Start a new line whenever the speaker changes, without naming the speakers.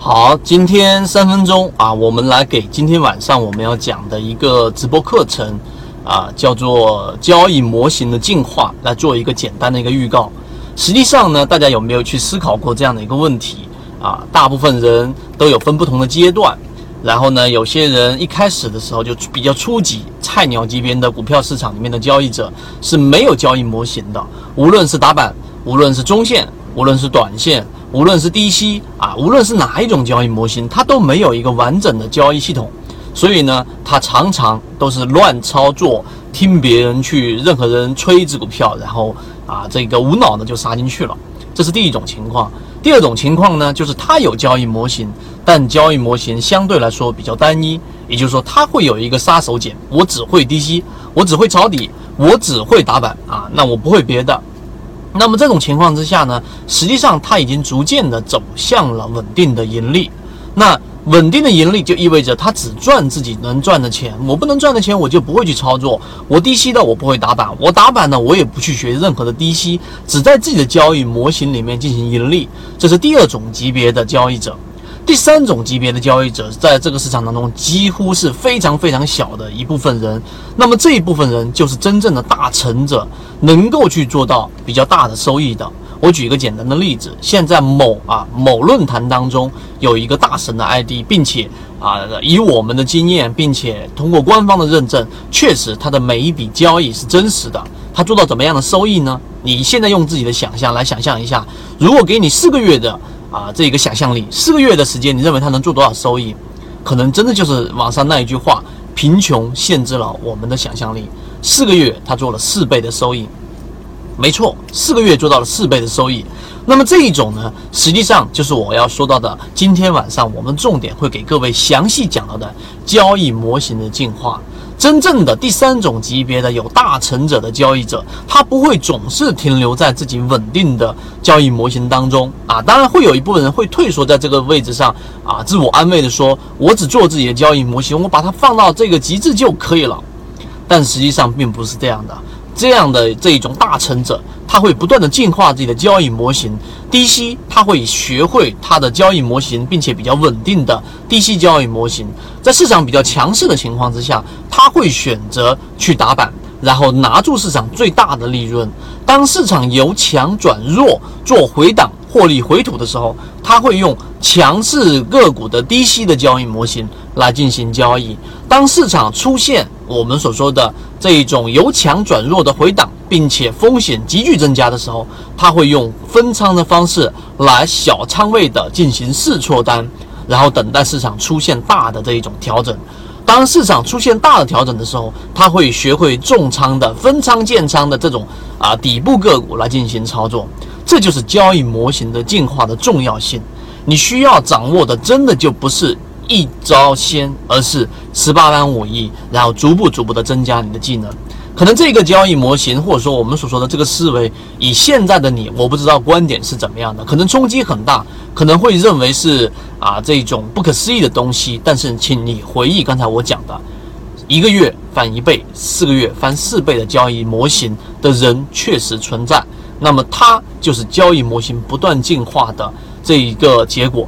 好，今天三分钟啊，我们来给今天晚上我们要讲的一个直播课程啊，叫做交易模型的进化，来做一个简单的一个预告。实际上呢，大家有没有去思考过这样的一个问题啊？大部分人都有分不同的阶段，然后呢，有些人一开始的时候就比较初级、菜鸟级别的股票市场里面的交易者是没有交易模型的，无论是打板，无论是中线，无论是短线。无论是低吸啊，无论是哪一种交易模型，它都没有一个完整的交易系统，所以呢，它常常都是乱操作，听别人去，任何人吹一只股票，然后啊，这个无脑的就杀进去了，这是第一种情况。第二种情况呢，就是它有交易模型，但交易模型相对来说比较单一，也就是说，它会有一个杀手锏，我只会低吸，我只会抄底，我只会打板啊，那我不会别的。那么这种情况之下呢，实际上它已经逐渐的走向了稳定的盈利。那稳定的盈利就意味着它只赚自己能赚的钱，我不能赚的钱我就不会去操作。我低吸的我不会打板，我打板呢我也不去学任何的低吸，只在自己的交易模型里面进行盈利。这是第二种级别的交易者。第三种级别的交易者，在这个市场当中几乎是非常非常小的一部分人。那么这一部分人就是真正的大成者，能够去做到比较大的收益的。我举一个简单的例子，现在某啊某论坛当中有一个大神的 ID，并且啊以我们的经验，并且通过官方的认证，确实他的每一笔交易是真实的。他做到怎么样的收益呢？你现在用自己的想象来想象一下，如果给你四个月的。啊，这一个想象力，四个月的时间，你认为他能做多少收益？可能真的就是网上那一句话：贫穷限制了我们的想象力。四个月，他做了四倍的收益，没错，四个月做到了四倍的收益。那么这一种呢，实际上就是我要说到的，今天晚上我们重点会给各位详细讲到的交易模型的进化。真正的第三种级别的有大成者的交易者，他不会总是停留在自己稳定的交易模型当中啊。当然会有一部分人会退缩在这个位置上啊，自我安慰的说：“我只做自己的交易模型，我把它放到这个极致就可以了。”但实际上并不是这样的。这样的这一种大成者，他会不断的进化自己的交易模型。低吸，他会学会他的交易模型，并且比较稳定的低吸交易模型。在市场比较强势的情况之下，他会选择去打板，然后拿住市场最大的利润。当市场由强转弱做回档获利回吐的时候，他会用强势个股的低吸的交易模型来进行交易。当市场出现我们所说的这一种由强转弱的回档，并且风险急剧增加的时候，他会用分仓的方式来小仓位的进行试错单，然后等待市场出现大的这一种调整。当市场出现大的调整的时候，他会学会重仓的分仓建仓的这种啊底部个股来进行操作。这就是交易模型的进化的重要性。你需要掌握的，真的就不是。一招鲜，而是十八般武艺，然后逐步逐步的增加你的技能。可能这个交易模型，或者说我们所说的这个思维，以现在的你，我不知道观点是怎么样的，可能冲击很大，可能会认为是啊这种不可思议的东西。但是，请你回忆刚才我讲的，一个月翻一倍，四个月翻四倍的交易模型的人确实存在。那么，它就是交易模型不断进化的这一个结果。